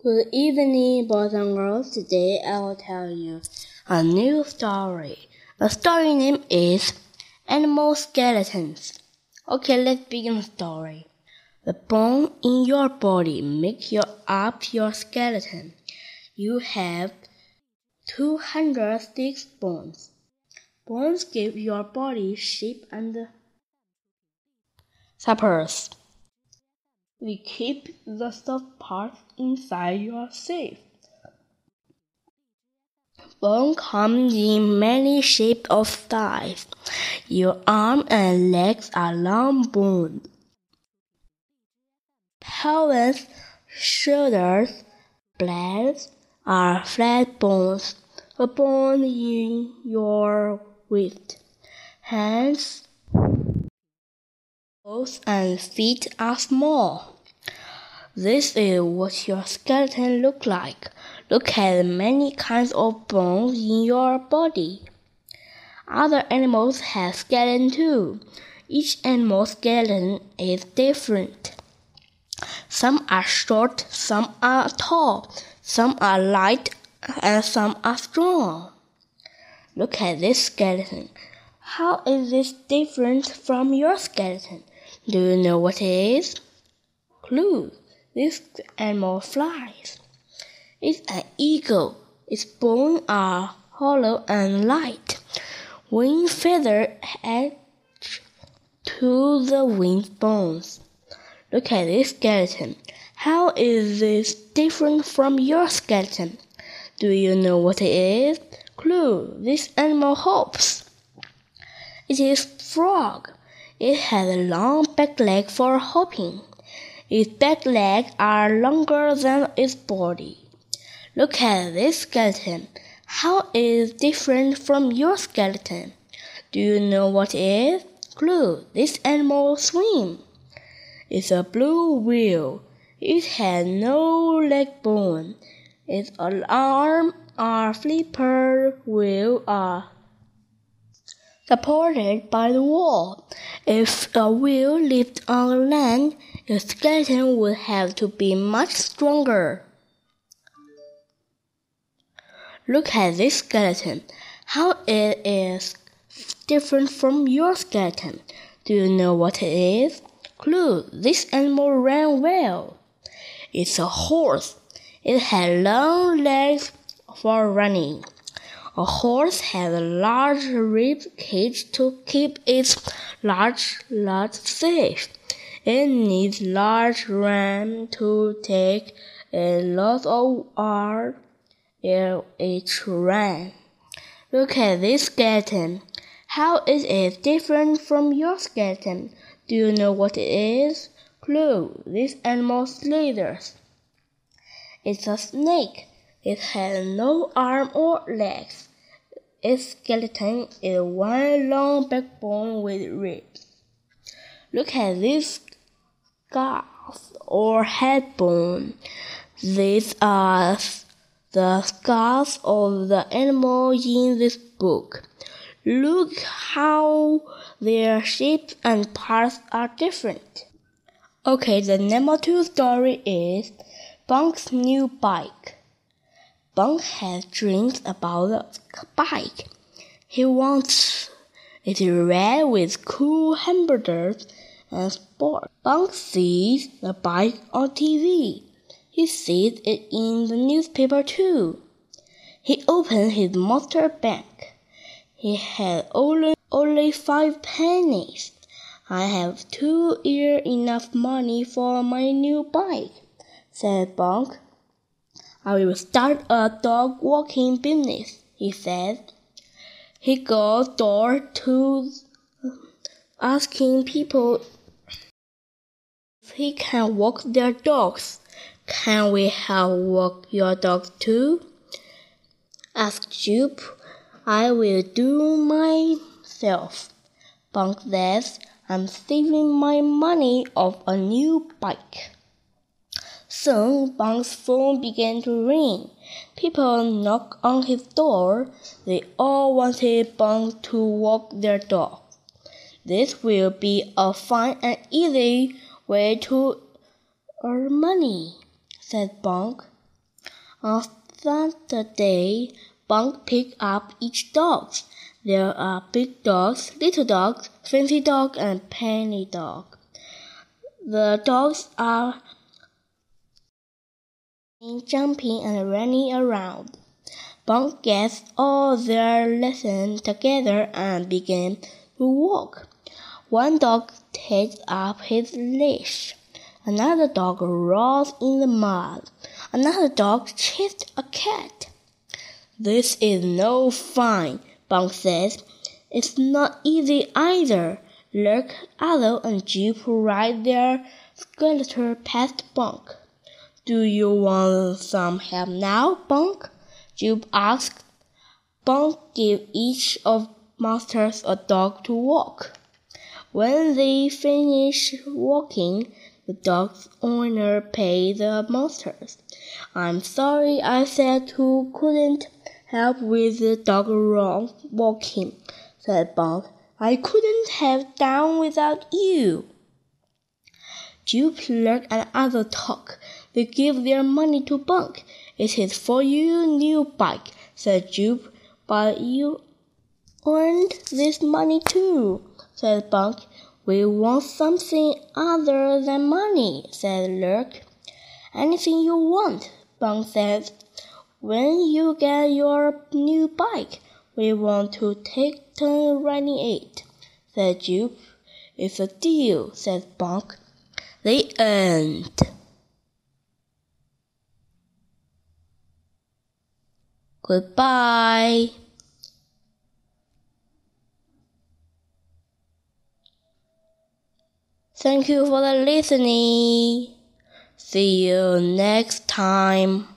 Good evening, boys and girls. Today I will tell you a new story. The story name is Animal Skeletons. Okay, let's begin the story. The bone in your body make you up your skeleton. You have 206 bones. Bones give your body shape and suppers. We keep the soft parts inside your safe. Bone comes in many shapes of size. Your arm and legs are long bones. Pelvis, shoulders, blades are flat bones. A bone in your waist. Hands, Toes and feet are small. This is what your skeleton looks like. Look at the many kinds of bones in your body. Other animals have skeleton too. Each animal's skeleton is different. Some are short, some are tall, some are light, and some are strong. Look at this skeleton. How is this different from your skeleton? Do you know what it is? Clue. This animal flies. It's an eagle. Its bones are hollow and light. Wing feather attached to the wing bones. Look at this skeleton. How is this different from your skeleton? Do you know what it is? Clue. This animal hops. It is frog. It has a long back leg for hopping. Its back legs are longer than its body. Look at this skeleton. How is different from your skeleton? Do you know what it is? Clue. This animal swims. It's a blue whale. It has no leg bone. Its arm are flipper wheel are supported by the wall. If a wheel lived on land, the skeleton would have to be much stronger. Look at this skeleton. How it is different from your skeleton. Do you know what it is? Clue. This animal ran well. It's a horse. It had long legs for running. A horse has a large rib cage to keep its large lot safe. It needs large ram to take a lot of air in each ram. Look at this skeleton. How is it different from your skeleton? Do you know what it is? Clue. This animal slithers. It's a snake. It has no arm or legs. Its skeleton is one long backbone with ribs. Look at this skulls or head bone. These are the skulls of the animals in this book. Look how their shapes and parts are different. Okay, the number two story is Bunk's new bike. Bunk has dreams about a bike. He wants it red with cool hamburgers and sport. Bunk sees the bike on TV. He sees it in the newspaper too. He opens his monster bank. He had only, only five pennies. I have two years enough money for my new bike, said Bunk. I will start a dog walking business, he said. He goes door to asking people if he can walk their dogs. Can we help walk your dog too? asked Jupe. I will do myself. Bunk says I'm saving my money of a new bike. Soon Bunk's phone began to ring. People knocked on his door. They all wanted Bunk to walk their dog. This will be a fine and easy way to earn money, said Bunk. On Saturday, Bunk picked up each dog. There are big dogs, little dogs, fancy dog, and penny dog. The dogs are jumping and running around. Bunk gets all their lessons together and began to walk. One dog takes up his leash. Another dog rolls in the mud. Another dog chased a cat. This is no fun, Bunk says. It's not easy either. Lurk, Allo, and Jupe ride their skeleton past Bunk. Do you want some help now, Bunk? Jupe asked. Bunk gave each of monsters a dog to walk. When they finish walking, the dog's owner paid the monsters. I'm sorry I said who couldn't help with the dog walking, said Bunk. I couldn't have done without you. Jupe learned another talk. They give their money to Bunk. It is for your new bike, said Jupe. But you earned this money too, said Bunk. We want something other than money, said Lurk. Anything you want, Bunk said. When you get your new bike, we want to take turn riding it, said Jupe. It's a deal, said Bunk. The end. Goodbye. Thank you for the listening. See you next time.